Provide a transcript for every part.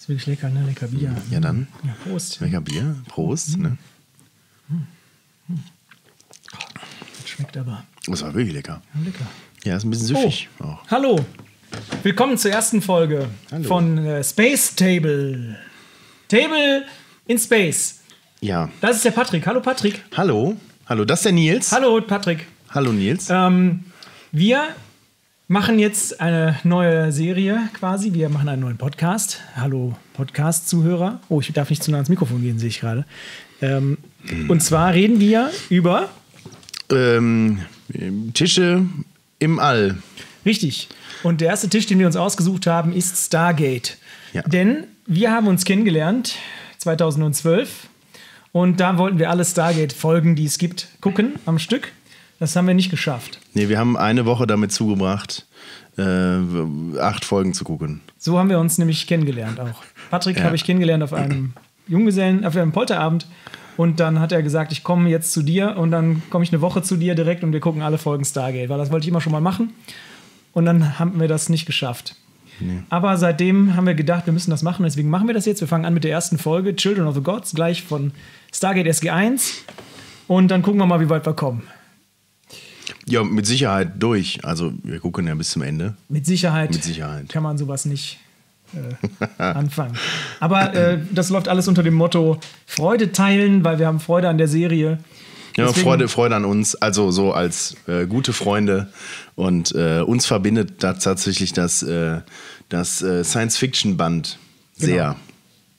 Ist wirklich lecker, ne? Lecker Bier. Ja, dann. Ja, Prost. Lecker Bier. Prost. Ne? Das schmeckt aber. Das war wirklich lecker. Ja, lecker. Ja, ist ein bisschen süffig auch. Hallo. Willkommen zur ersten Folge Hallo. von äh, Space Table. Table in Space. Ja. Das ist der Patrick. Hallo Patrick. Hallo. Hallo, das ist der Nils. Hallo Patrick. Hallo Nils. Ähm, wir machen jetzt eine neue Serie quasi. Wir machen einen neuen Podcast. Hallo Podcast-Zuhörer. Oh, ich darf nicht zu nah ans Mikrofon gehen, sehe ich gerade. Ähm, Und zwar reden wir über, Ähm, Tische im All. richtig, und der erste Tisch, den wir uns ausgesucht haben, ist Stargate. Ja. Denn wir haben uns kennengelernt 2012 und da wollten wir alle Stargate-Folgen, die es gibt, gucken am Stück. Das haben wir nicht geschafft. Nee, wir haben eine Woche damit zugebracht, äh, acht Folgen zu gucken. So haben wir uns nämlich kennengelernt auch. Patrick Ja. habe ich kennengelernt auf einem Junggesellen, auf einem Polterabend. Und dann hat er gesagt, ich komme jetzt zu dir und dann komme ich eine Woche zu dir direkt und wir gucken alle Folgen Stargate, weil das wollte ich immer schon mal machen. Und dann haben wir das nicht geschafft. Aber seitdem haben wir gedacht, wir müssen das machen, deswegen machen wir das jetzt. Wir fangen an mit der ersten Folge, Children of the Gods, gleich von Stargate SG1. Und dann gucken wir mal, wie weit wir kommen. Ja, mit Sicherheit durch. Also, wir gucken ja bis zum Ende. Mit Sicherheit, Mit Sicherheit. kann man sowas nicht äh, anfangen. Aber äh, das läuft alles unter dem Motto Freude teilen, weil wir haben Freude an der Serie. Ja, Deswegen- Freude, Freude an uns, also so als äh, gute Freunde. Und äh, uns verbindet da tatsächlich das, äh, das äh, Science-Fiction-Band sehr. Genau.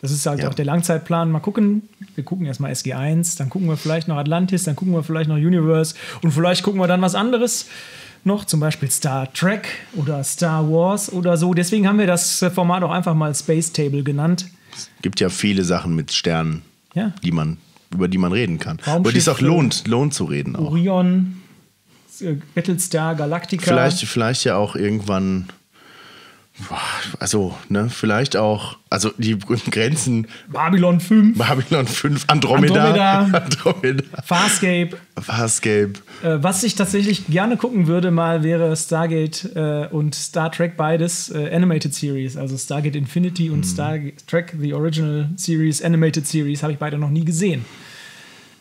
Das ist halt Ja. auch der Langzeitplan. Mal gucken. Wir gucken erstmal SG1, dann gucken wir vielleicht noch Atlantis, dann gucken wir vielleicht noch Universe und vielleicht gucken wir dann was anderes noch, zum Beispiel Star Trek oder Star Wars oder so. Deswegen haben wir das Format auch einfach mal Space Table genannt. Gibt ja viele Sachen mit Sternen, Ja. die man, über die man reden kann. Über die es auch lohnt, lohnt zu reden auch. Orion, äh, Battlestar Galactica. Vielleicht, vielleicht ja auch irgendwann. boah, Also, ne, vielleicht auch, also die Grenzen Babylon 5, Babylon 5, Andromeda, Andromeda. Andromeda, Farscape. Farscape. Äh, was ich tatsächlich gerne gucken würde, mal wäre Stargate äh, und Star Trek beides äh, Animated Series. Also Stargate Infinity und Star Trek The Original Series, Animated Series, habe ich beide noch nie gesehen.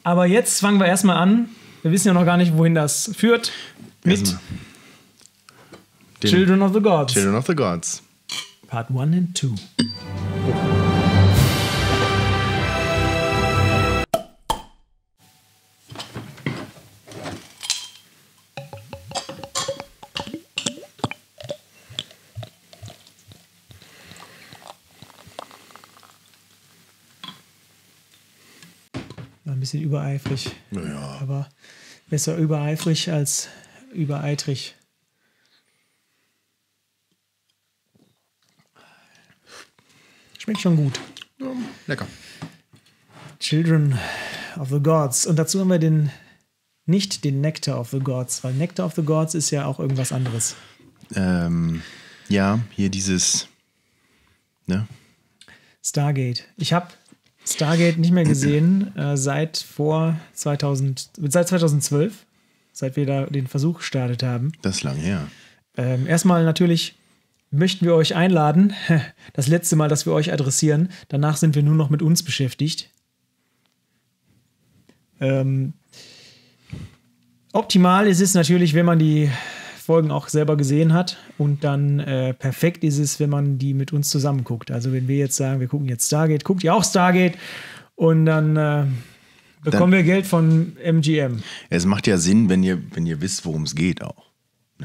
Aber jetzt fangen wir erstmal an. Wir wissen ja noch gar nicht, wohin das führt. Mit Children of the Gods. Children of the Gods. Part 1 and 2. War ein bisschen übereifrig. Naja. Aber besser übereifrig als übereitrig. Schmeckt schon gut. Lecker. Children of the Gods. Und dazu haben wir den nicht den Nectar of the Gods, weil Nectar of the Gods ist ja auch irgendwas anderes. Ähm, ja, hier dieses. Ne? Stargate. Ich habe Stargate nicht mehr gesehen äh, seit vor 2000, seit 2012, seit wir da den Versuch gestartet haben. Das ist lang her. Ähm, erstmal natürlich möchten wir euch einladen. Das letzte Mal, dass wir euch adressieren. Danach sind wir nur noch mit uns beschäftigt. Ähm, optimal ist es natürlich, wenn man die Folgen auch selber gesehen hat. Und dann äh, perfekt ist es, wenn man die mit uns zusammen guckt. Also wenn wir jetzt sagen, wir gucken jetzt Stargate, guckt ihr auch Stargate. Und dann äh, bekommen wir Geld von MGM. Es macht ja Sinn, wenn ihr, wenn ihr wisst, worum es geht auch.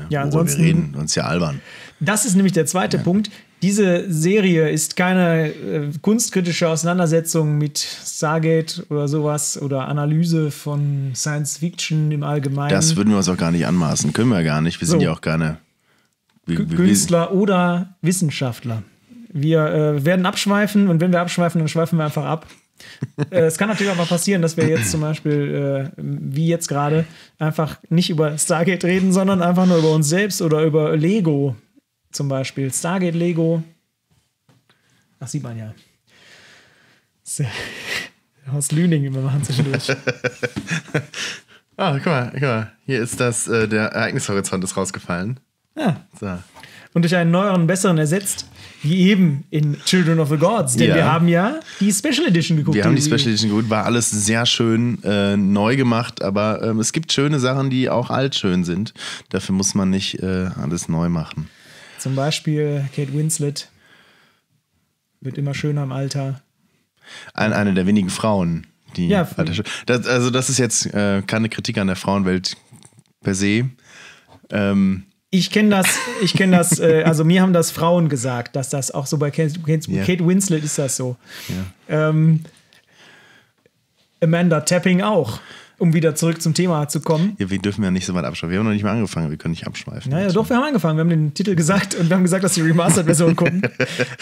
Ja, ansonsten- wir reden, ist ja albern. Das ist nämlich der zweite Punkt. Diese Serie ist keine äh, kunstkritische Auseinandersetzung mit Stargate oder sowas oder Analyse von Science Fiction im Allgemeinen. Das würden wir uns auch gar nicht anmaßen. Können wir ja gar nicht. Wir sind So. ja auch keine. Wir, wir, wir, Künstler oder Wissenschaftler. Wir äh, werden abschweifen und wenn wir abschweifen, dann schweifen wir einfach ab. Äh, es kann natürlich auch mal passieren, dass wir jetzt zum Beispiel, äh, wie jetzt gerade, einfach nicht über Stargate reden, sondern einfach nur über uns selbst oder über Lego zum Beispiel. Stargate Lego. Das sieht man ja. Aus Lüning, wir machen zwischendurch. Ah, guck mal, guck mal. Hier ist das, äh, der Ereignishorizont ist rausgefallen. Ja, So. und durch einen neueren, besseren ersetzt. Wie eben in Children of the Gods. Denn Ja. wir haben ja die Special Edition geguckt. Wir haben die Special Edition geholt, war alles sehr schön äh, neu gemacht, aber ähm, es gibt schöne Sachen, die auch altschön sind. Dafür muss man nicht äh, alles neu machen. Zum Beispiel Kate Winslet. Wird immer schöner im Alter. Ein, eine der wenigen Frauen, die. Ja, Alter, das, also, das ist jetzt äh, keine Kritik an der Frauenwelt per se. Ähm, Ich kenne das, ich kenne das, äh, also mir haben das Frauen gesagt, dass das auch so bei Kate, Kate, Ja. Kate Winslet ist das so. Ähm, Amanda Tapping auch, um wieder zurück zum Thema zu kommen. ja, wir dürfen ja nicht so weit abschweifen. Wir haben noch nicht mal angefangen, wir können nicht abschweifen. Naja, doch, wir haben angefangen. Wir haben den Titel gesagt und wir haben gesagt, dass die Remastered-Version gucken.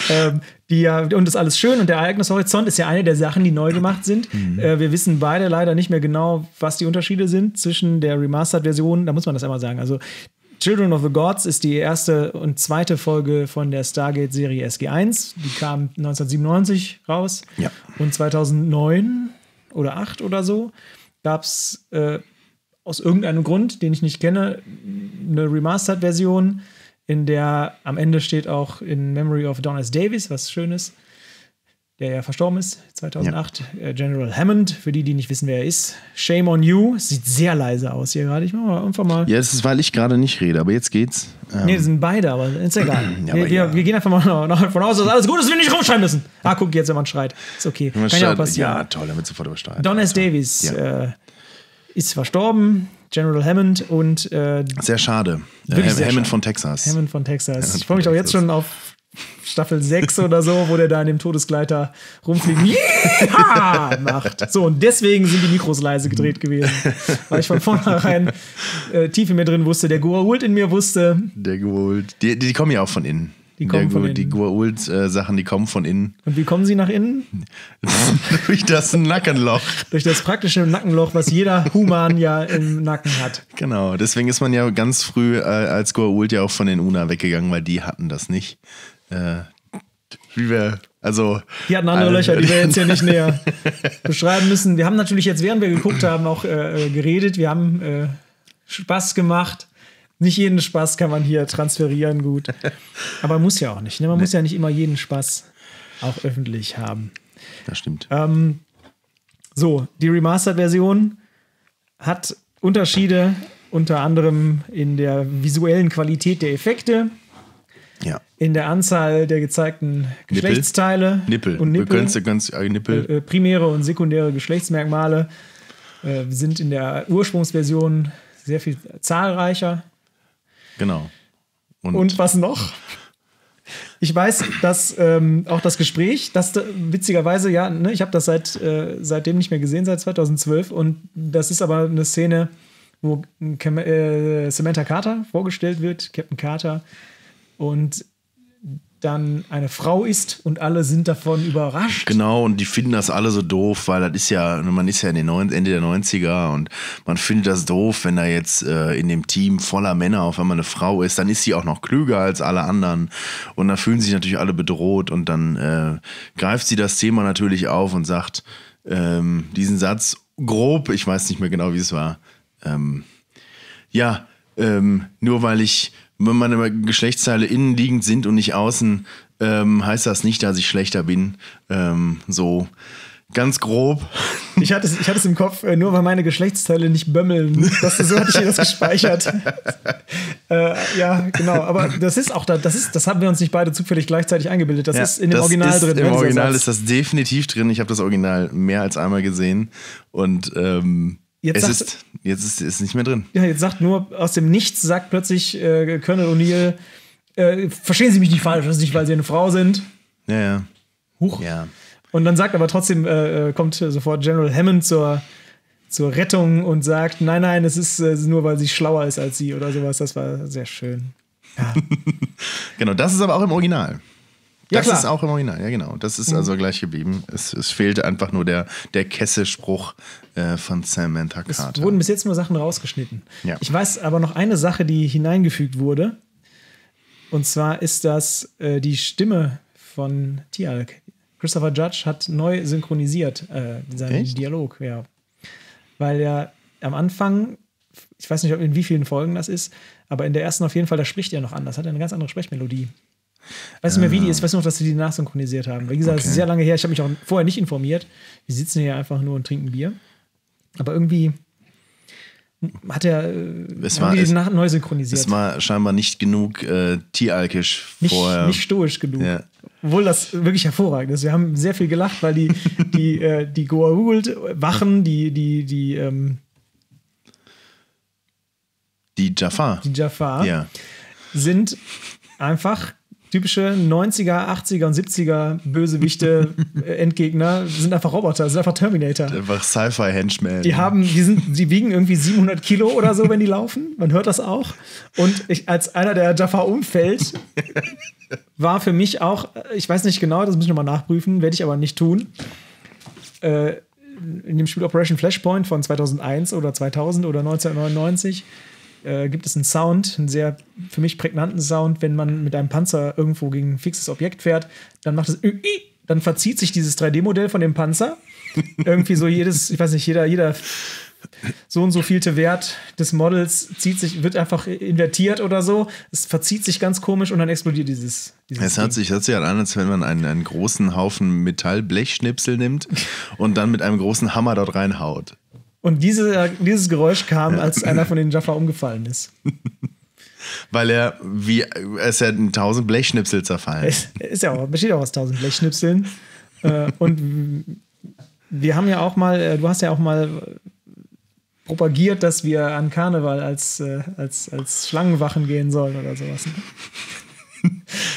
ähm, die ja, und das ist alles schön und der Ereignishorizont ist ja eine der Sachen, die neu gemacht sind. Mhm. Äh, wir wissen beide leider nicht mehr genau, was die Unterschiede sind zwischen der Remastered-Version, da muss man das einmal sagen. Also Children of the Gods ist die erste und zweite Folge von der Stargate-Serie SG1. Die kam 1997 raus. Ja. Und 2009 oder 8 oder so gab es äh, aus irgendeinem Grund, den ich nicht kenne, eine Remastered-Version, in der am Ende steht auch in Memory of Don S. Davis, was schön ist, der ja verstorben ist, 2008. Äh, General Hammond, für die, die nicht wissen, wer er ist. Shame on you. Sieht sehr leise aus hier gerade. Ich mach mal einfach mal. Ja, das ist, weil ich gerade nicht rede, aber jetzt geht's. Ähm, Nee, das sind beide, aber ist egal. Ja, wir, ja. wir gehen einfach mal davon aus, dass alles gut ist, wir nicht rumschreien müssen. Ah, guck, jetzt, wenn man schreit. Ist okay. Kann ja auch passieren. Ja, toll, damit sofort übersteuert. Don S. Davis Ja. äh, ist verstorben. General Hammond und äh, Sehr schade. Äh, Wirklich sehr Hammond schade. von Texas. Hammond von Texas. Hammond ich freue mich von auch jetzt schon auf Staffel 6 oder so, wo der da in dem Todesgleiter rumfliegt. Yeah! macht. So, und deswegen sind die Mikros leise gedreht gewesen. Weil ich von vornherein äh, tief in mir drin wusste, der Goa'uld in mir wusste, Der Goa'uld. Die, die, kommen ja auch von innen. Die kommen Der von innen. Die Goa'uld-Sachen, die kommen von innen. und wie kommen sie nach innen? Durch das Nackenloch. Durch das praktische Nackenloch, was jeder Human ja im Nacken hat. Genau, deswegen ist man ja ganz früh äh, als Goa'uld ja auch von den Una weggegangen, weil die hatten das nicht. Äh, wie wir, also. Die hatten andere äh, Löcher, die wir jetzt hier nicht näher beschreiben müssen. Wir haben natürlich jetzt, während wir geguckt haben, auch äh, äh, geredet. Wir haben äh, Spaß gemacht. Nicht jeden Spaß kann man hier transferieren, gut. Aber muss ja auch nicht. Ne? Man muss ja nicht immer jeden Spaß auch öffentlich haben. Das stimmt. Ähm, so, die Remastered-Version hat Unterschiede, unter anderem in der visuellen Qualität der Effekte, ja. in der Anzahl der gezeigten Geschlechtsteile Nippel. und Du Nippel. kannst äh, Nippel. Äh, primäre und sekundäre Geschlechtsmerkmale äh, sind in der Ursprungsversion sehr viel zahlreicher. genau. Und, Und was noch? Ich weiß, dass ähm, auch das Gespräch, das da- witzigerweise, ja, ne, ich habe das seit, äh, seitdem nicht mehr gesehen, seit 2012. Und das ist aber eine Szene, wo äh, Samantha Carter vorgestellt wird, Captain Carter, und dann eine Frau ist und alle sind davon überrascht. Genau, und die finden das alle so doof, weil das ist ja, man ist ja in den neun, Ende der 90er und man findet das doof, wenn da jetzt äh, in dem Team voller Männer auf einmal eine Frau ist, dann ist sie auch noch klüger als alle anderen und da fühlen sich natürlich alle bedroht und dann äh, greift sie das Thema natürlich auf und sagt ähm, diesen Satz grob, ich weiß nicht mehr genau, wie es war, ähm, ja, ähm, nur weil ich, wenn meine Geschlechtsteile innen liegend sind und nicht außen, ähm, heißt das nicht, dass ich schlechter bin. Ähm, so ganz grob. Ich hatte, es, ich hatte es im Kopf, äh, nur weil meine Geschlechtsteile nicht bömmeln. Das, so hatte ich das gespeichert. äh, ja, genau. Aber das ist auch da, das ist, das haben wir uns nicht beide zufällig gleichzeitig eingebildet. Das Ja, ist in dem Original drin. Im Original ist das definitiv drin. Ich habe das Original mehr als einmal gesehen. Und ähm, Jetzt es sagt- ist, jetzt ist es nicht mehr drin. Ja, jetzt sagt nur aus dem Nichts, sagt plötzlich äh, Colonel O'Neill, äh, verstehen Sie mich nicht falsch, das ist nicht, weil Sie eine Frau sind. Ja, ja. Huch. Ja. Und dann sagt aber trotzdem, äh, äh, kommt sofort General Hammond zur, zur Rettung und sagt, nein, nein, es ist äh, nur, weil sie schlauer ist als sie oder sowas. Das war sehr schön. Genau, das ist aber auch im Original. Ja, Das klar. Mhm. ist auch im Original, ja genau. Das ist also gleich geblieben. Es, es fehlte einfach nur der, der Kesselspruch äh, von Samantha Es Carter. wurden bis jetzt nur Sachen rausgeschnitten. Ja. Ich weiß aber noch eine Sache, die hineingefügt wurde. Und zwar ist das äh, die Stimme von Tialk. Christopher Judge hat neu synchronisiert äh, seinen Echt? Dialog, ja. Weil er am Anfang, ich weiß nicht, in wie vielen Folgen das ist, aber in der ersten auf jeden Fall, da spricht er noch anders, hat er eine ganz andere Sprechmelodie. Weiß nicht mehr, wie die ist. Weiß nur noch, dass sie die nachsynchronisiert haben. Wie gesagt, es ist Okay. sehr lange her. Ich habe mich auch vorher nicht informiert. Wir sitzen hier einfach nur und trinken Bier. Aber irgendwie hat er äh, Es war- die nach neu synchronisiert. Es war scheinbar nicht genug äh, tieralkisch nicht, vorher. nicht stoisch genug. Ja. Obwohl das wirklich hervorragend ist. Wir haben sehr viel gelacht, weil die, die, äh, die Goa'uld-Wachen, die, die, die, ähm, Die Jafar. die Jafar, Ja. sind einfach typische 90er, 80er und 70er Bösewichte, äh, Endgegner, sind einfach Roboter, sind einfach Terminator. Einfach Sci-Fi-Henchman. Die haben, die sind, die wiegen irgendwie 700 Kilo oder so, wenn die laufen. Man hört das auch. Und ich, als einer, der Jafar umfällt, war für mich auch, ich weiß nicht genau, das muss ich nochmal nachprüfen, werde ich aber nicht tun. Äh, in dem Spiel Operation Flashpoint von 2001 oder 2000 oder 1999 äh, gibt es einen Sound, einen sehr für mich prägnanten Sound, wenn man mit einem Panzer irgendwo gegen ein fixes Objekt fährt, dann macht es dann verzieht sich dieses 3D-Modell von dem Panzer. Irgendwie so jedes, ich weiß nicht, jeder, jeder so und so vielte Wert des Models zieht sich, wird einfach invertiert oder so. Es verzieht sich ganz komisch und dann explodiert dieses. dieses Es hört Ding. sich, hört sich halt an, als wenn man einen, einen großen Haufen Metallblechschnipsel nimmt und dann mit einem großen Hammer dort reinhaut. Und diese, dieses Geräusch kam, als einer von den Jaffa umgefallen ist. Weil er, wie, ist ja in tausend Blechschnipsel zerfallen. Es ist ja auch, besteht auch aus tausend Blechschnipseln. äh, und wir haben ja auch mal, äh, du hast ja auch mal propagiert, dass wir an Karneval als, äh, als, als Schlangenwachen gehen sollen oder sowas.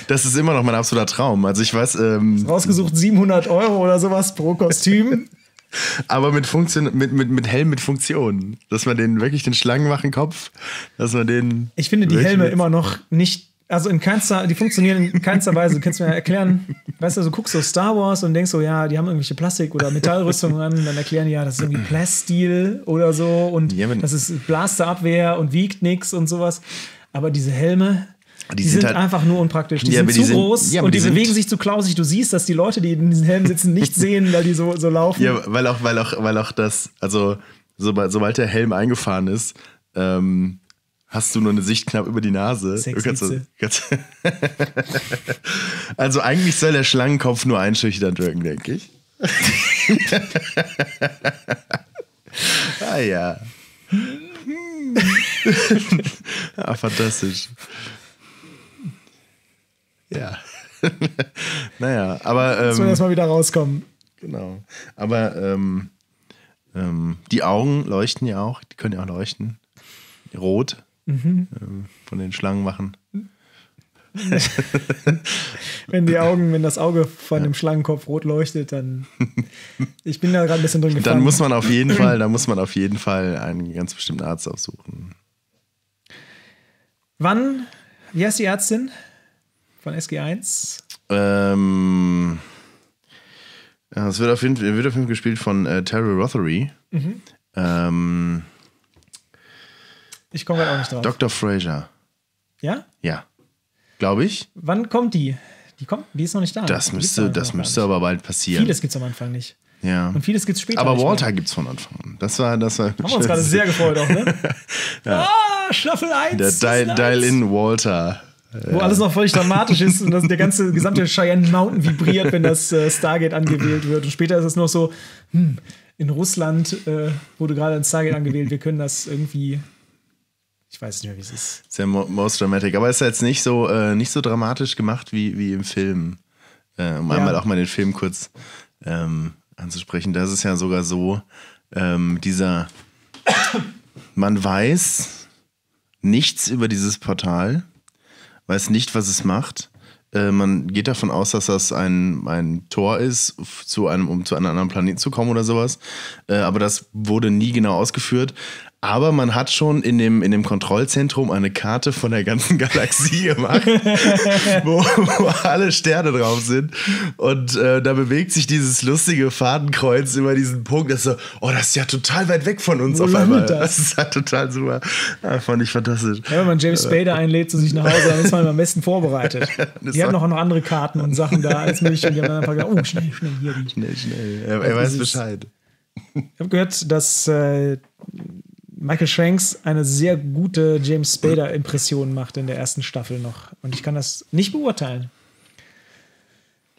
Das ist immer noch mein absoluter Traum. Also ich weiß, ähm, Rausgesucht 700 Euro oder sowas pro Kostüm. Aber mit Funktion, mit, mit, mit Helm mit Funktion. Dass man den wirklich den Schlangenwachenkopf, dass man den. Ich finde die Helme immer noch nicht, also in keinster, die funktionieren in keinster Weise. Du kannst mir erklären, weißt du, du guckst so Star Wars und denkst so, ja, die haben irgendwelche Plastik- oder Metallrüstungen an, dann erklären die, ja, das ist irgendwie Plastil oder so und Ja, das ist Blasterabwehr und wiegt nix und sowas. Aber diese Helme, die, sind sind, halt- einfach nur unpraktisch. Die Ja, sind zu die sind- groß ja, und die die, bewegen sich zu klausig. Du siehst, dass die Leute, die in diesen Helmen sitzen, nicht sehen, weil die so, so laufen. Ja, weil auch, weil auch, weil auch das, also sobald, sobald der Helm eingefahren ist, ähm, hast du nur eine Sicht knapp über die Nase. Kannst, kannst, also eigentlich soll der Schlangenkopf nur einschüchternd wirken, denke ich. ah ja. ah, fantastisch. Ja. naja, aber. Ähm, wir erstmal wieder rauskommen. Genau. Aber ähm, ähm, die Augen leuchten ja auch, die können ja auch leuchten. Rot Mhm. ähm, von den Schlangen machen. Wenn die Augen, wenn das Auge von dem Schlangenkopf rot leuchtet, dann. Ich bin da gerade ein bisschen drin gefangen. Dann muss man auf jeden Fall, da muss man auf jeden Fall einen ganz bestimmten Arzt aufsuchen. Wann, wie heißt die Ärztin von SG1? Ähm, ja, es wird auf jeden Fall, wird auf jeden Fall gespielt von äh, Terry Rothery. Mhm. Ähm, Ich komme gerade auch nicht drauf. Dr. Fraser. ja? Ja. Glaube ich. Wann kommt die? Die kommt, die ist noch nicht da. Das Die müsste, das müsste aber bald passieren. Vieles gibt es am Anfang nicht. ja. Und vieles gibt es später. Aber Walter gibt es von Anfang an. Das war, das war. Haben wir uns gerade sehr gefreut auch, ne? Ah, Staffel 1. Der Season Dial, 1. Dial in Walter. Wo alles noch völlig dramatisch ist und das, der ganze gesamte Cheyenne Mountain vibriert, wenn das äh, Stargate angewählt wird. Und später ist es noch so, hm, in Russland äh, wurde gerade ein Stargate angewählt, wir können das irgendwie. Ich weiß nicht mehr, wie es ist. Sehr mo most dramatic. Aber ist jetzt nicht so, äh, nicht so dramatisch gemacht wie, wie im Film. Äh, um Ja. einmal auch mal den Film kurz ähm, anzusprechen. Da ist es ja sogar so, ähm, dieser, man weiß nichts über dieses Portal, weiß nicht, was es macht. Äh, man geht davon aus, dass das ein, ein Tor ist, zu einem, um zu einem anderen Planeten zu kommen oder sowas. Äh, aber das wurde nie genau ausgeführt. Aber man hat schon in dem, in dem Kontrollzentrum eine Karte von der ganzen Galaxie gemacht, wo, wo alle Sterne drauf sind. Und äh, da bewegt sich dieses lustige Fadenkreuz über diesen Punkt. Das ist so, oh, das ist ja total weit weg von uns Wo auf einmal. das? Das ist ja total super. Ja, fand ich fantastisch. Ja, wenn man James Spader einlädt zu sich nach Hause, dann ist man am besten vorbereitet. Die haben noch, noch andere Karten und Sachen da, alles mögliche. Und die haben dann einfach gedacht, oh, schnell, schnell, hier die. Schnell, schnell. Er, er weiß dieses- Bescheid. Ich habe gehört, dass äh, Michael Shanks eine sehr gute James Spader-Impression macht in der ersten Staffel noch. Und ich kann das nicht beurteilen.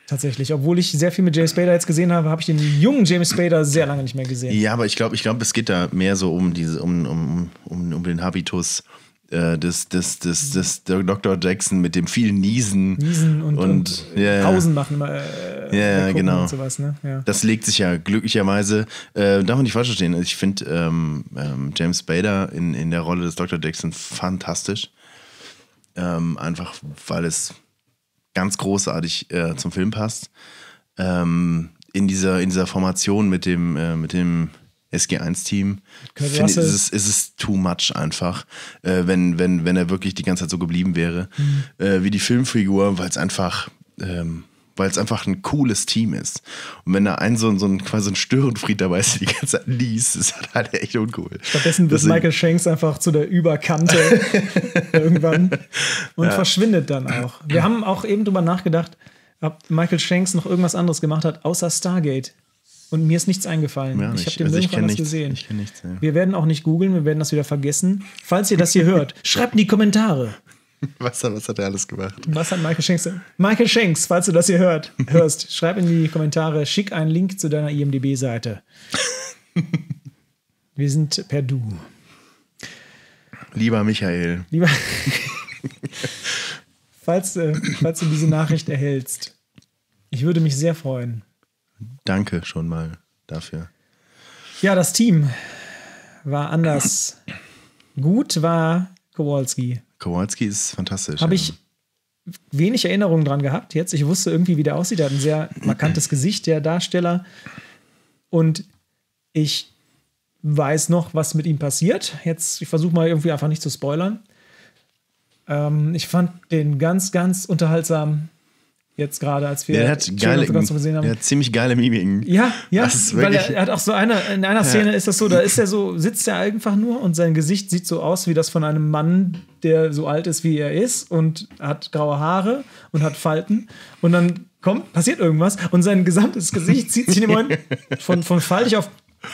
Tatsächlich. Obwohl ich sehr viel mit James Spader jetzt gesehen habe, habe ich den jungen James Spader sehr lange nicht mehr gesehen. Ja, aber ich glaube, ich glaube, es geht da mehr so um diese, um, um, um, um den Habitus äh, des, des, des, des Dr. Jackson mit dem vielen Niesen. Niesen und, und, und ja, Pausen machen. Äh, Ja, genau. Und sowas, ne? ja. Das legt sich ja glücklicherweise, äh, darf man nicht falsch verstehen, ich finde ähm, ähm, James Spader in, in der Rolle des Dr. Jackson fantastisch. Ähm, einfach weil es ganz großartig äh, zum Film passt. Ähm, in, dieser, in dieser Formation mit dem, äh, mit dem SG1-Team Kurt finde ist es, ist es too much einfach, äh, wenn, wenn, wenn er wirklich die ganze Zeit so geblieben wäre, Mhm. äh, wie die Filmfigur, weil es einfach, ähm, weil es einfach ein cooles Team ist. Und wenn da ein so, ein- so ein quasi ein Störenfried dabei ist, der die ganze Zeit liest, ist das halt echt uncool. Stattdessen wird Michael Shanks einfach zu der Überkante irgendwann und verschwindet dann auch. Wir haben auch eben drüber nachgedacht, ob Michael Shanks noch irgendwas anderes gemacht hat, außer Stargate. Und mir ist nichts eingefallen. Ja, ich habe den Also nirgendwo anders gesehen. Ich nichts, ja. Wir werden auch nicht googeln, wir werden das wieder vergessen. Falls ihr das hier hört, schreibt in die Kommentare. Was, hat- was hat er alles gemacht? Was hat Michael Shanks? Michael Shanks, falls du das hier hört, hörst, schreib in die Kommentare, schick einen Link zu deiner IMDb-Seite. Wir sind per Du. Lieber Michael, Lieber, falls, äh, falls du diese Nachricht erhältst, ich würde mich sehr freuen. danke schon mal dafür. Ja, das Team war anders. Gut war Kowalski. Kowalski ist fantastisch. Habe ja. ich wenig Erinnerungen dran gehabt jetzt. Ich wusste irgendwie, wie der aussieht. Er hat ein sehr markantes Gesicht, der Darsteller. Und ich weiß noch, was mit ihm passiert. Jetzt, ich versuche mal irgendwie einfach nicht zu spoilern. Ähm, ich fand den ganz, ganz unterhaltsam. Jetzt gerade, als wir Der hat geile, noch gesehen haben. der hat ziemlich geile Mimiken. Ja, ja, Das ist weil er, er hat auch so eine, in einer Szene ist das so, da ist er so, sitzt er einfach nur und sein Gesicht sieht so aus wie das von einem Mann, der so alt ist, wie er ist und hat graue Haare und hat Falten und dann kommt, passiert irgendwas und sein gesamtes Gesicht zieht sich in dem Moment von, von faltig auf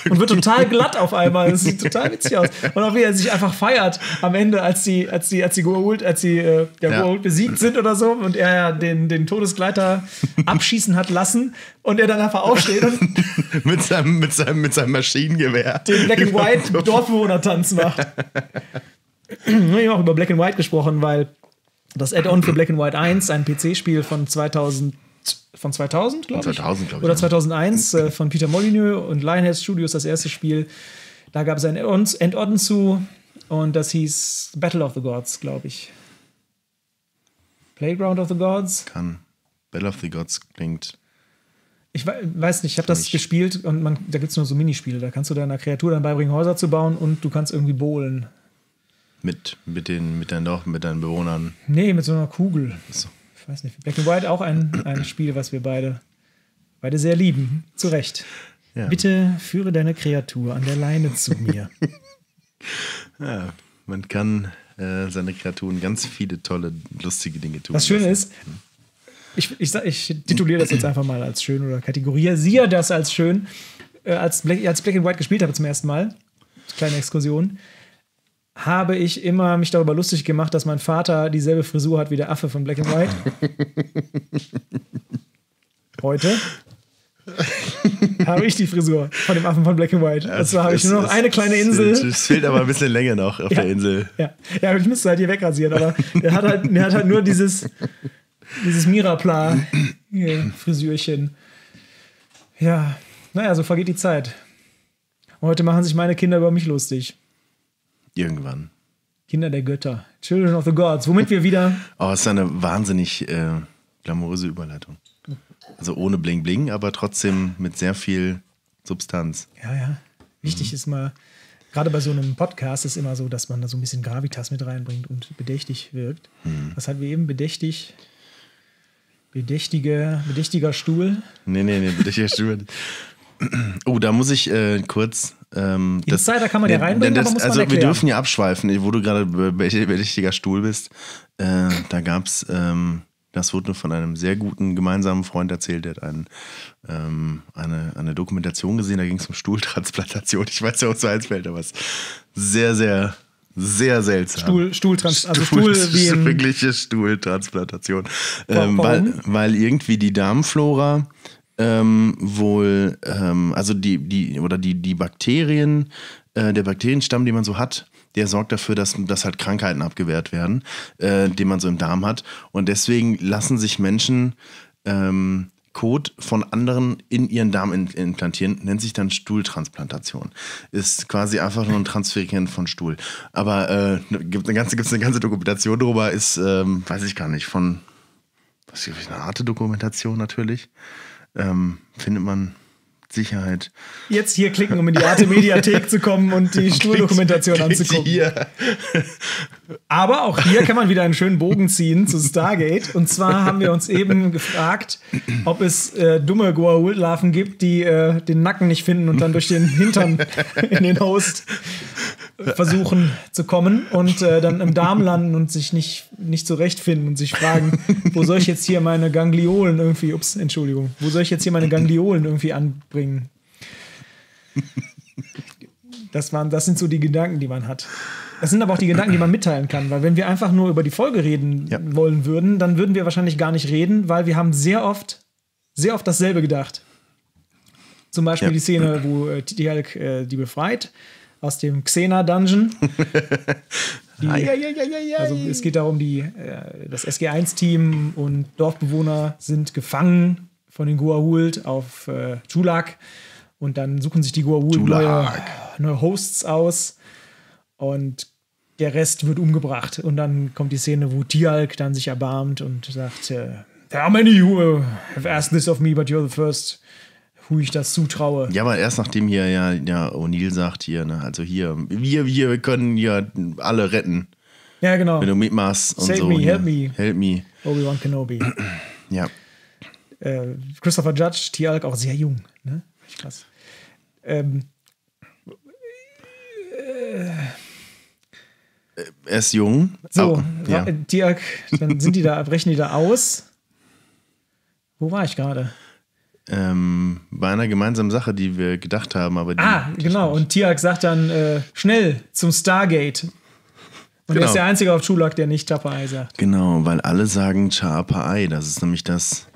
und wird total glatt auf einmal. Das sieht total witzig aus. Und auch wie er sich einfach feiert am Ende, als die, als die, als die Goa'uld, als die äh, Ja. Goa'uld besiegt sind oder so und er ja den, den Todesgleiter abschießen hat lassen und er dann einfach aufsteht und mit, seinem, mit, seinem, mit seinem Maschinengewehr. den Black and White Dorfbewohner-Tanz macht. Wir haben auch über Black and White gesprochen, weil das Add-on für Black and White 1, ein PC-Spiel von 2000, von 2000, glaube ich. 2000, glaub ich, Oder ja. 2001 äh, von Peter Molyneux und Lionhead Studios, das erste Spiel. Da gab es ein Add-on zu und das hieß Battle of the Gods, glaube ich. Playground of the Gods. Kann. Battle of the Gods klingt. Ich wei- weiß nicht, ich habe das Nicht. gespielt und man, da gibt es nur so Minispiele. Da kannst du deiner Kreatur dann beibringen, Häuser zu bauen und du kannst irgendwie bowlen. Mit, mit, den, mit, deinen, Dorf- mit deinen Bewohnern. Nee, mit so einer Kugel. So. Ich weiß nicht. Black and White auch ein, ein Spiel, was wir beide, beide sehr lieben. Zu Recht. Ja. Bitte führe deine Kreatur an der Leine zu mir. Ja, man kann äh, seine Kreaturen ganz viele tolle, lustige Dinge tun. Das Schöne ist, ich, ich, ich tituliere das jetzt einfach mal als schön oder kategorisiere das als schön. Äh, als, Black, als Black and White gespielt habe zum ersten Mal, kleine Exkursion, habe ich immer mich darüber lustig gemacht, dass mein Vater dieselbe Frisur hat wie der Affe von Black and White. Heute habe ich die Frisur von dem Affen von Black and White. Zwar habe ich nur noch eine kleine Insel. Es fehlt aber ein bisschen länger noch auf der Insel. Ja, ja ich müsste halt hier wegrasieren, aber er hat halt, er hat halt nur dieses, dieses Mirapla-Frisürchen. Ja, naja, so vergeht die Zeit. Heute machen sich meine Kinder über mich lustig. Irgendwann. Kinder der Götter. Children of the Gods. Womit wir wieder. Oh, es ist eine wahnsinnig äh, glamouröse Überleitung. Also ohne Bling Bling, aber trotzdem mit sehr viel Substanz. Ja, ja. Wichtig ist mal, gerade bei so einem Podcast ist immer so, dass man da so ein bisschen Gravitas mit reinbringt und bedächtig wirkt. Was hatten wir eben? Bedächtig. Bedächtige, bedächtiger Stuhl. Nee, nee, nee, erst über- Oh, da muss ich äh, kurz. Ähm, Insider kann man ja reinbringen, aber muss man Also, wir erklären. dürfen ja abschweifen, wo du gerade be- bedächtiger Stuhl bist. Äh, da gab es, ähm, das wurde von einem sehr guten gemeinsamen Freund erzählt, der hat einen, ähm, eine, eine Dokumentation gesehen, da ging es um Stuhltransplantation. Ich weiß ja, was so einfällt, aber es ist sehr, sehr Sehr seltsam. Stuhl, Stuhltrans also Stuhl, Stuhl wirkliche Stuhltransplantation. Ähm, weil, weil irgendwie die Darmflora ähm, wohl, ähm, also die, die, oder die, die Bakterien, äh, der Bakterienstamm, den man so hat, der sorgt dafür, dass, dass halt Krankheiten abgewehrt werden, äh, den man so im Darm hat. Und deswegen lassen sich Menschen ähm, Kot von anderen in ihren Darm in, implantieren, nennt sich dann Stuhltransplantation. Ist quasi einfach nur ein Transferieren von Stuhl. Aber äh, gibt eine ganze, eine ganze Dokumentation darüber, ist, ähm, weiß ich gar nicht, von was ist eine Art Dokumentation natürlich. Ähm, findet man Sicherheit. jetzt hier klicken, um in die Arte Mediathek zu kommen und die Stuhldokumentation anzugucken. Hier. Aber auch hier kann man wieder einen schönen Bogen ziehen zu Stargate. Und zwar haben wir uns eben gefragt, ob es äh, dumme Goa'uld-Larven gibt, die äh, den Nacken nicht finden und dann durch den Hintern in den Host versuchen zu kommen und äh, dann im Darm landen und sich nicht, nicht zurechtfinden und sich fragen, wo soll ich jetzt hier meine Gangliolen irgendwie, ups, Entschuldigung, wo soll ich jetzt hier meine Gangliolen irgendwie anbringen? Das, waren, das sind so die Gedanken, die man hat. Das sind aber auch die Gedanken, die man mitteilen kann, weil wenn wir einfach nur über die Folge reden Ja. wollen würden, dann würden wir wahrscheinlich gar nicht reden, weil wir haben sehr oft, sehr oft dasselbe gedacht. Zum Beispiel Ja. die Szene, wo äh, Tialk äh, die befreit aus dem Xena-Dungeon. Also es geht darum, die, äh, das SG1-Team und Dorfbewohner sind gefangen von den Goa'uld auf äh, Chulak und dann suchen sich die Goa'uld neue, neue Hosts aus und der Rest wird umgebracht. Und dann kommt die Szene, wo Tialk dann sich erbarmt und sagt, äh, There are many who uh, have asked this of me, but you're the first, who ich das zutraue. Ja, aber erst nachdem hier ja, ja O'Neill sagt hier, ne, also hier, wir, wir, wir können hier alle retten, Ja, genau. wenn du mitmachst und Save so. me, hier. help me. Help me. Obi-Wan Kenobi. Ja. äh, Christopher Judge, Tialk auch sehr jung. Ne? Krass. Ähm, Er ist jung. so, aber- ja. äh, Tialk, dann sind die da, brechen die da aus. Wo war ich gerade? Ähm, bei einer gemeinsamen Sache, die wir gedacht haben, aber die. Ah, genau. Und Tialk sagt dann äh, schnell zum Stargate. Und er Genau. ist der Einzige auf Chulak, der nicht Tapai sagt. Genau, weil alle sagen Cha'apai. Das ist nämlich das,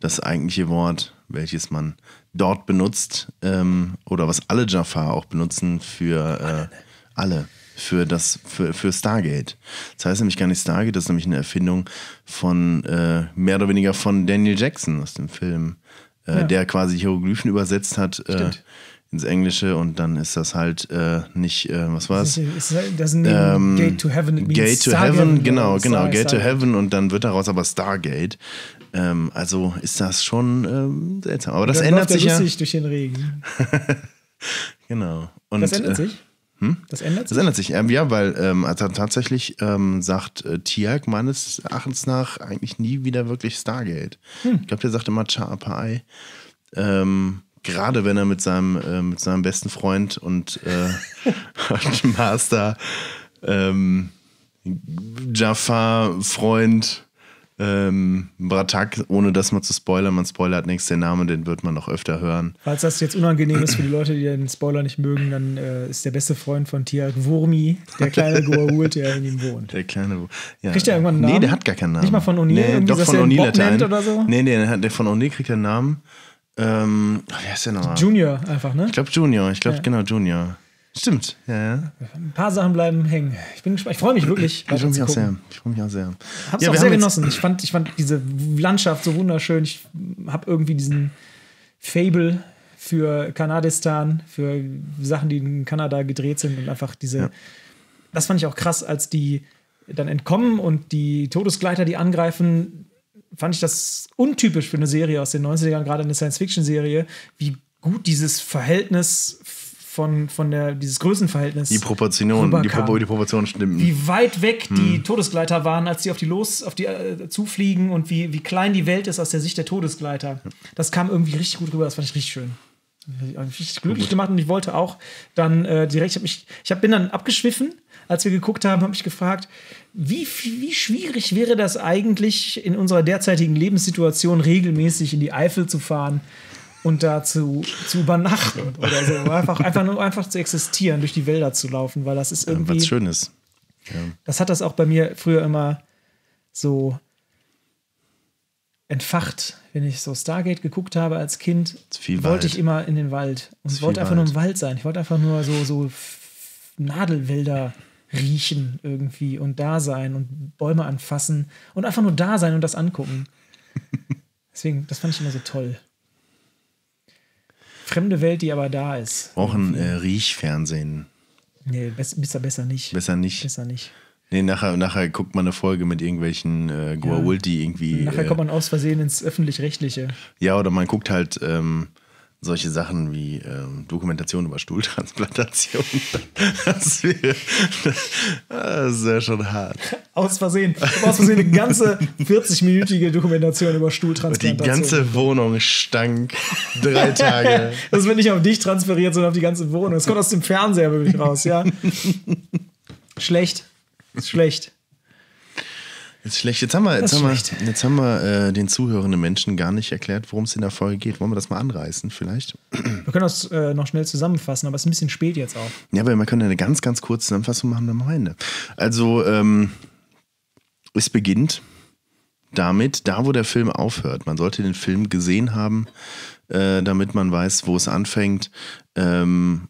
das eigentliche Wort, welches man dort benutzt ähm, oder was alle Jafar auch benutzen für äh, alle. Für das, für, für Stargate. Das heißt nämlich gar nicht Stargate, das ist nämlich eine Erfindung von äh, mehr oder weniger von Daniel Jackson aus dem Film, äh, Ja. der quasi Hieroglyphen übersetzt hat äh, ins Englische und dann ist das halt äh, nicht, äh, was war es? ist, das ist Ähm, Gate to Heaven. it means Gate to Stargate, Heaven, oder genau, Star- genau, Gate to Stargate. Heaven und dann wird daraus aber Stargate. Ähm, also ist das schon ähm, seltsam. Aber das ändert er sich ja. durch den Regen. Genau. Und, Das ändert äh, sich? Das ändert Das sich? ändert sich, ähm, ja, weil ähm, also tatsächlich ähm, sagt äh, Tiag meines Erachtens nach eigentlich nie wieder wirklich Stargate. Hm. Ich glaube, der sagt immer Cha'apai. Ähm, gerade wenn er mit seinem, äh, mit seinem besten Freund und, äh, und Master ähm, Jafar-Freund ähm, Bratak, ohne das mal zu spoilern, man spoilert nichts, der Name, den wird man noch öfter hören. Falls das jetzt unangenehm ist für die Leute, die den Spoiler nicht mögen, dann äh, ist der beste Freund von Tialk Wurmi, der kleine Goa'uld, der in ihm wohnt. Der kleine. Ja. Kriegt der irgendwann einen Nee, Namen? der hat gar keinen Namen. Nicht mal von O'Neill? Nee, doch von O'Neill hat er einen. oder so? Nee, nee, der, von O'Neill kriegt einen Namen. Ähm, wer ist der nochmal? Junior einfach, ne? Ich glaube Junior. Ich glaube, Ja. genau, Junior. Stimmt, ja, ja. Ein paar Sachen bleiben hängen. Ich bin gespannt. Ich freue mich wirklich. Ich freue mich auch sehr. Ich freue mich auch sehr. Hab's Ja, auch sehr genossen. Ich fand, ich fand diese Landschaft so wunderschön. Ich habe irgendwie diesen Fable für Kanadistan, für Sachen, die in Kanada gedreht sind und einfach diese. Ja. Das fand ich auch krass, als die dann entkommen und die Todesgleiter, die angreifen, fand ich das untypisch für eine Serie aus den 90ern, gerade eine Science-Fiction-Serie, wie gut dieses Verhältnis von, von der, dieses Größenverhältnis. Die Proportionen, die, Pro die Proportionen stimmen. wie weit weg die Hm. Todesgleiter waren, als die auf die los, auf die äh, zufliegen und wie, wie klein die Welt ist aus der Sicht der Todesgleiter. Das kam irgendwie richtig gut rüber, das fand ich richtig schön. Mich Richtig glücklich gemacht und ich wollte auch dann äh, direkt, ich, hab mich, ich hab, bin dann abgeschwiffen, als wir geguckt haben, habe mich gefragt, wie, wie schwierig wäre das eigentlich in unserer derzeitigen Lebenssituation regelmäßig in die Eifel zu fahren und da zu, zu übernachten oder so. Einfach, einfach nur einfach zu existieren, durch die Wälder zu laufen, weil das ist irgendwie. Was Schönes. Das hat das auch bei mir früher immer so entfacht, wenn ich so Stargate geguckt habe als Kind, viel wollte ich immer in den Wald und wollte einfach nur Wald. im Wald sein. Ich wollte einfach nur so, so Nadelwälder riechen irgendwie und da sein und Bäume anfassen und einfach nur da sein und das angucken. Deswegen, das fand ich immer so toll. Fremde Welt, die aber da ist. Brauchen äh, Riechfernsehen. Nee, bess- besser, besser nicht. Besser nicht. Besser nicht. Nee, nachher, nachher guckt man eine Folge mit irgendwelchen äh, Guawulti irgendwie. Nachher äh, kommt man aus Versehen ins Öffentlich-Rechtliche. Ja, oder man guckt halt ähm, solche Sachen wie ähm, Dokumentation über Stuhltransplantation. Das wäre wär schon hart. Aus Versehen. Aus Versehen eine ganze 40-minütige Dokumentation über Und die Stuhltransplantation. ganze Wohnung stank. Drei Tage. Das wird nicht auf dich transferiert, sondern auf die ganze Wohnung. Das kommt aus dem Fernseher wirklich raus, ja. Schlecht. Ist schlecht. Ist schlecht. Jetzt haben wir, jetzt haben wir, jetzt haben wir äh, den zuhörenden Menschen gar nicht erklärt, worum es in der Folge geht. Wollen wir das mal anreißen, vielleicht? Wir können das äh, noch schnell zusammenfassen, aber es ist ein bisschen spät jetzt auch. Ja, aber wir können eine ganz, ganz kurze Zusammenfassung machen am Ende. Also, ähm, es beginnt damit, da wo der Film aufhört. Man sollte den Film gesehen haben, äh, damit man weiß, wo es anfängt. Ähm,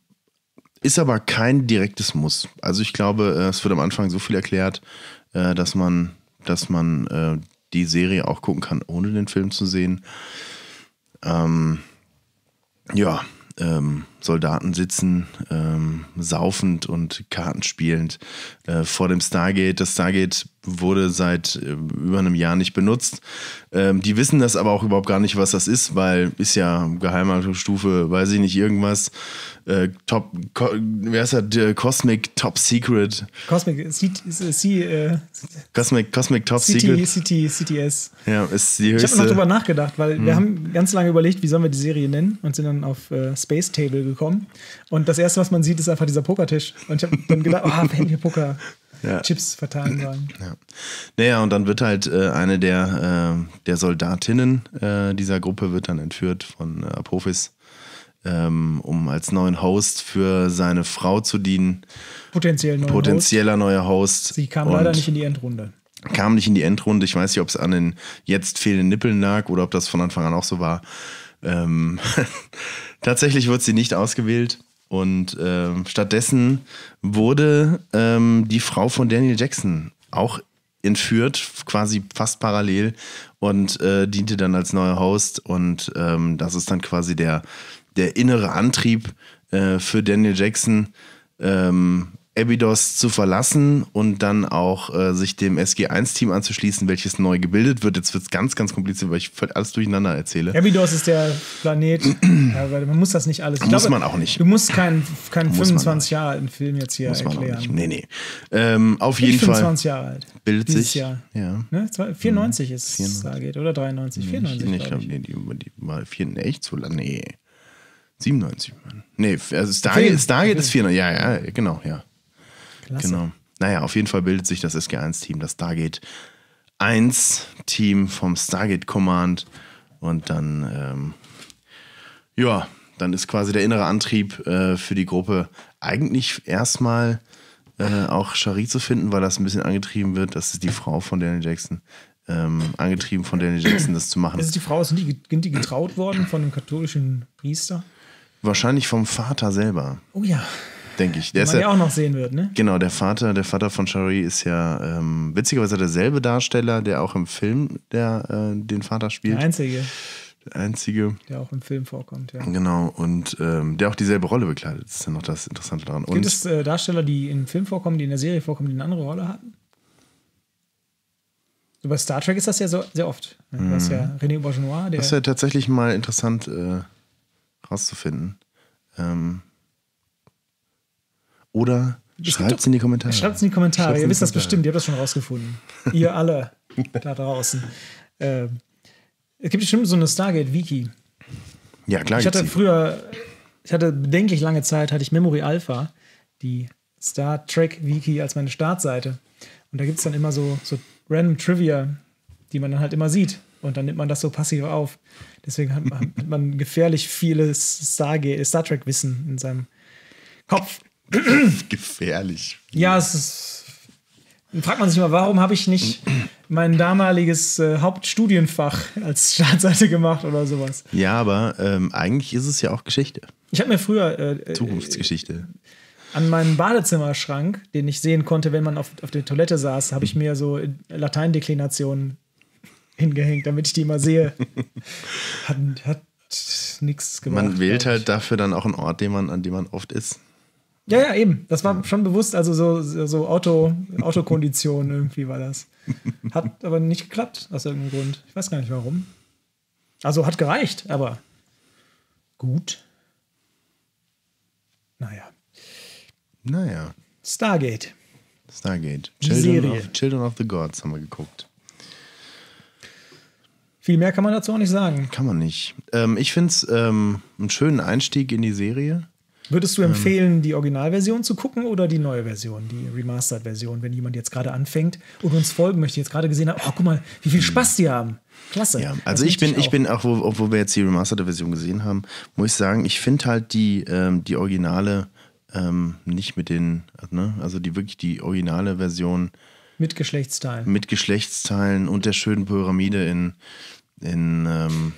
ist aber kein direktes Muss. Also ich glaube, äh, es wird am Anfang so viel erklärt, äh, dass man, dass man äh, die Serie auch gucken kann, ohne den Film zu sehen. Ähm, ja, ähm, Soldaten sitzen ähm, saufend und Karten spielend äh, vor dem Stargate. Das Stargate wurde seit äh, über einem Jahr nicht benutzt. Ähm, die wissen das aber auch überhaupt gar nicht, was das ist, weil ist ja Geheimhaltungsstufe, weiß ich nicht, irgendwas. Äh, top, Co wer ist das? Der Cosmic Top Secret. Cosmic, C, C, äh, Cosmic, Cosmic Top CT, Secret. CT, CTS. Ja, ist die Ich habe noch drüber höchste. nachgedacht, weil Mhm. wir haben ganz lange überlegt, wie sollen wir die Serie nennen und sind dann auf äh, Space Table gekommen. Und das erste, was man sieht, ist einfach dieser Pokertisch. Und ich habe dann gedacht, oh, wir hätten hier Poker. Ja. Chips verteilen sollen. Ja. Naja, und dann wird halt äh, eine der, äh, der Soldatinnen äh, dieser Gruppe wird dann entführt von äh, Apophis, ähm, um als neuen Host für seine Frau zu dienen. Potenziell neu. Potenzieller neuer Host. Sie kam leider nicht in die Endrunde. kam nicht in die Endrunde. Ich weiß nicht, ob es an den jetzt fehlenden Nippeln lag oder ob das von Anfang an auch so war. Ähm, tatsächlich wird sie nicht ausgewählt. Und ähm, stattdessen wurde ähm, die Frau von Daniel Jackson auch entführt, quasi fast parallel und äh, diente dann als neuer Host. Und ähm, das ist dann quasi der, der innere Antrieb äh, für Daniel Jackson, ähm, Abydos zu verlassen und dann auch äh, sich dem SG1-Team anzuschließen, welches neu gebildet wird. Jetzt wird es ganz, ganz kompliziert, weil ich völlig alles durcheinander erzähle. Abydos ist der Planet. ja, man muss das nicht alles. Ich Muss man auch nicht. Du musst keinen man 25 Jahre alten Film jetzt hier Muss man auch erklären. nicht. Nee, nee. Ähm, auf Bin jeden ich Fall 25 Jahre alt. bildet sich. Jahr. Ja. Ne? Zwei- 94 ist 94. Stargate oder 93? 94, nee, ich glaub glaube, ich. nee, die, die war vier, nee, echt so lang. Nee. 97, Mann. Nee, also Stargate. Stargate ist 400. Ja, ja, genau, ja. Klasse. Genau. Naja, auf jeden Fall bildet sich das SG1-Team, das Stargate 1-Team vom Stargate Command. Und dann, ähm, ja, dann ist quasi der innere Antrieb äh, für die Gruppe eigentlich erstmal äh, auch Shari zu finden, weil das ein bisschen angetrieben wird. Das ist die Frau von Daniel Jackson. Ähm, angetrieben von Daniel Jackson, das zu machen. Ist die Frau, sind die, sind die getraut worden von dem katholischen Priester? Wahrscheinlich vom Vater selber, Oh ja, denke ich. Der den man ja, auch noch sehen wird, ne? Genau, der Vater, der Vater von Shari ist ja ähm, witzigerweise derselbe Darsteller, der auch im Film der, äh, den Vater Der spielt. einzige, Der einzige. der auch im Film vorkommt, ja. Genau, und ähm, der auch dieselbe Rolle bekleidet. Das ist ja noch das Interessante daran. Gibt Und es äh, Darsteller, die im Film vorkommen, die in der Serie vorkommen, die eine andere Rolle hatten? So bei Star Trek ist das ja so, sehr oft. Ne? Du hast ja René Aubergenois, der das ist ja tatsächlich mal interessant äh, rauszufinden. Ähm, oder schreibt es in die Kommentare. Schreibt es in die Kommentare. Schreibt's Ihr wisst das bestimmt. Ihr habt das schon rausgefunden. Ihr alle da draußen. Ähm, es gibt bestimmt so eine Stargate-Wiki. Ja, klar. Ich hatte früher, ich hatte bedenklich lange Zeit, hatte ich Memory Alpha, die Star Trek-Wiki als meine Startseite. Und da gibt es dann immer so, so random Trivia, die man dann halt immer sieht. Und dann nimmt man das so passiv auf. Deswegen hat man, hat man gefährlich vieles Stargate, Star Trek-Wissen in seinem Kopf. gefährlich. Ja, es ist Dann fragt man sich mal, warum habe ich nicht mein damaliges äh, Hauptstudienfach als Startseite gemacht oder sowas. Ja, aber ähm, eigentlich ist es ja auch Geschichte. Ich habe mir früher äh, Zukunftsgeschichte. an meinem Badezimmerschrank, den ich sehen konnte, wenn man auf, auf der Toilette saß, habe ich mir so Lateindeklinationen hingehängt, damit ich die immer sehe. Hat, hat nichts gemacht. Man wählt halt dafür dann auch einen Ort, den man, an dem man oft ist. Ja, ja, eben. Das war schon bewusst, also so, so Auto, Autokondition irgendwie war das. Hat aber nicht geklappt, aus irgendeinem Grund. Ich weiß gar nicht warum. Also hat gereicht, aber gut. Naja. Naja, Stargate. Stargate. Children Serie. of, Children of the Gods haben wir geguckt. Viel mehr kann man dazu auch nicht sagen. Kann man nicht. Ähm, ich finde es ähm, einen schönen Einstieg in die Serie. Würdest du empfehlen, die Originalversion zu gucken oder die neue Version, die Remastered-Version, wenn jemand jetzt gerade anfängt und uns folgen möchte, jetzt gerade gesehen hat, oh, guck mal, wie viel Spaß die haben. Klasse. Ja, also ich bin, ich auch. bin auch, wo, obwohl wir jetzt die remasterte Version gesehen haben, muss ich sagen, ich finde halt die, ähm, die Originale ähm, nicht mit den, ne, also die wirklich die originale Version mit Geschlechtsteilen. mit Geschlechtsteilen und der schönen Pyramide in, in ähm,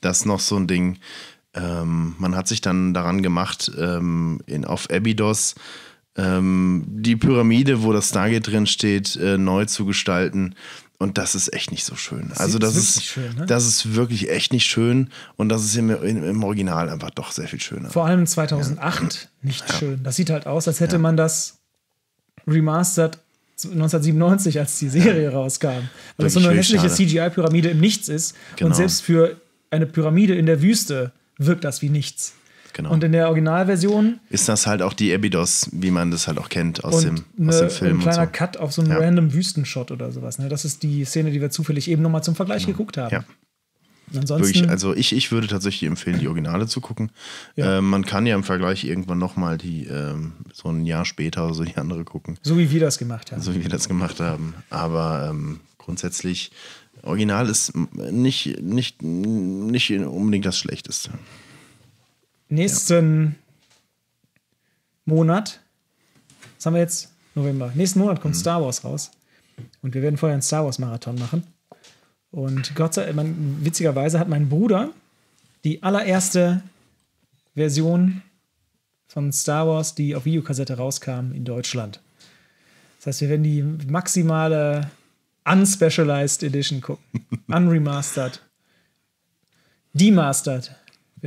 das noch so ein Ding. Ähm, man hat sich dann daran gemacht, ähm, in, auf Abydos ähm, die Pyramide, wo das Stargate drin steht, äh, neu zu gestalten. Und das ist echt nicht so schön. also das ist ist, wirklich schön, ne? das ist wirklich echt nicht schön. Und das ist im, im, im Original einfach doch sehr viel schöner. Vor allem 2008 nicht schön. Das sieht halt aus, als hätte man das remastered 1997, als die Serie rauskam. Weil das so eine hässliche. CGI-Pyramide im Nichts ist. Genau. Und selbst für eine Pyramide in der Wüste wirkt das wie nichts. Genau. Und in der Originalversion ist das halt auch die Abydos, wie man das halt auch kennt aus, dem, eine, aus dem Film. ein kleiner so. Cut auf so einen Ja. random Wüstenshot oder sowas. Ne? Das ist die Szene, die wir zufällig eben nochmal zum Vergleich geguckt haben. Ja. Ansonsten, Wirklich, also ich, ich würde tatsächlich empfehlen, die Originale zu gucken. Ja. Ähm, man kann ja im Vergleich irgendwann nochmal die, ähm, so ein Jahr später oder so die andere gucken, so wie wir das gemacht haben. so wie wir das gemacht haben. Aber ähm, grundsätzlich, Original ist nicht, nicht, nicht unbedingt das Schlechteste. nächsten Monat, was haben wir jetzt? November. Nächsten Monat Mhm. kommt Star Wars raus. Und wir werden vorher einen Star Wars Marathon machen. Und Gott sei Dank, witzigerweise hat mein Bruder die allererste Version von Star Wars, die auf Videokassette rauskam, in Deutschland. Das heißt, wir werden die maximale Unspecialized Edition gucken. Unremastered. Demastered.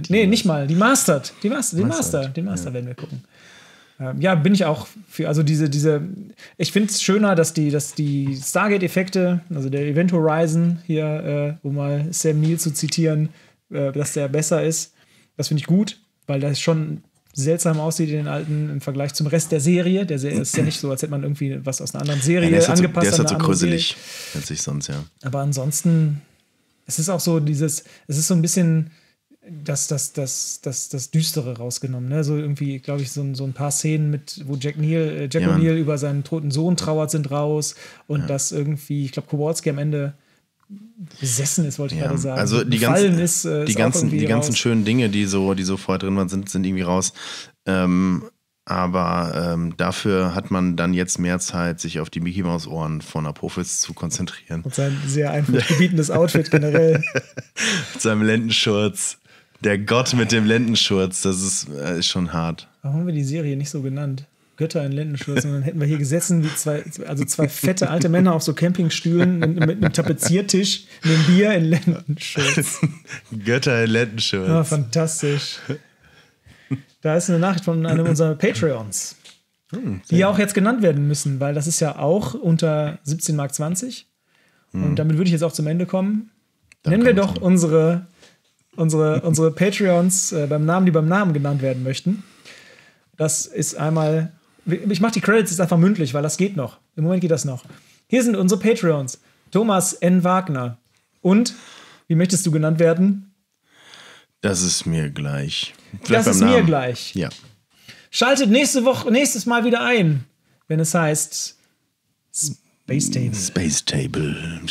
Nee, nicht mal. Die Mastered. Die Master, den Master. Den Master werden wir gucken. Ähm, ja, bin ich auch für, also diese, diese, ich finde es schöner, dass die, dass die Stargate-Effekte, also der Event Horizon hier, äh, um mal Sam Neill zu zitieren, äh, dass der besser ist. Das finde ich gut, weil das schon seltsam aussieht in den alten im Vergleich zum Rest der Serie. Der Serie ist ja nicht so, als hätte man irgendwie was aus einer anderen Serie der ist halt so, angepasst. der ist halt so gruselig, als ich sonst, ja. Aber ansonsten, es ist auch so dieses, es ist so ein bisschen das, das, das, das, das Düstere rausgenommen. Ne? So irgendwie, glaube ich, so, ein- so ein paar Szenen mit, wo Jack Neal, äh, Jack Ja. O'Neill über seinen toten Sohn trauert, sind raus und das irgendwie, ich glaube, Kowalski am Ende besessen ist, wollte ich Ja, gerade sagen. also die ganzen, ist, äh, die ganzen, die ganzen raus. schönen Dinge, die so, die so vorher drin waren, sind, sind irgendwie raus. Ähm, aber ähm, dafür hat man dann jetzt mehr Zeit, sich auf die Mickey Maus Ohren von Apophis zu konzentrieren. Und sein sehr einflussgebietendes Outfit generell. Mit seinem Lendenschurz. Der Gott mit dem Lendenschurz, das ist, äh, ist schon hart. Warum haben wir die Serie nicht so genannt? Götter in Lendenschurz. Und dann hätten wir hier gesessen wie zwei, also zwei fette alte Männer auf so Campingstühlen mit, mit einem Tapeziertisch, einem Bier in Lendenschurz. Götter in Lendenschurz. Ah, fantastisch. Da ist eine Nachricht von einem unserer Patreons, Hm, die ja auch jetzt genannt werden müssen, weil das ist ja auch unter 17 Mark 20. Und damit würde ich jetzt auch zum Ende kommen. Nennen wir Hm. doch unsere, unsere, unsere Patreons äh, beim Namen, die beim Namen genannt werden möchten. Das ist einmal. Ich mache die Credits jetzt einfach mündlich, weil das geht noch. Im Moment geht das noch. Hier sind unsere Patreons: Thomas N. Wagner. Und, wie möchtest du genannt werden? Das ist mir gleich. Das Vielleicht beim ist mir Namen. gleich. Ja. Schaltet nächste Woche, nächstes Mal wieder ein, wenn es heißt Space Table. Space Table.